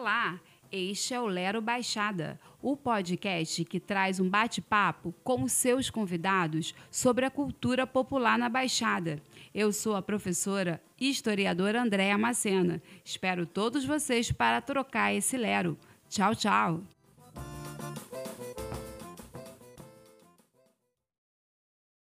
Olá, este é o Lero Baixada, o podcast que traz um bate-papo com os seus convidados sobre a cultura popular na Baixada. Eu sou a professora e historiadora Andréa Macena. Espero todos vocês para trocar esse Lero. Tchau, tchau!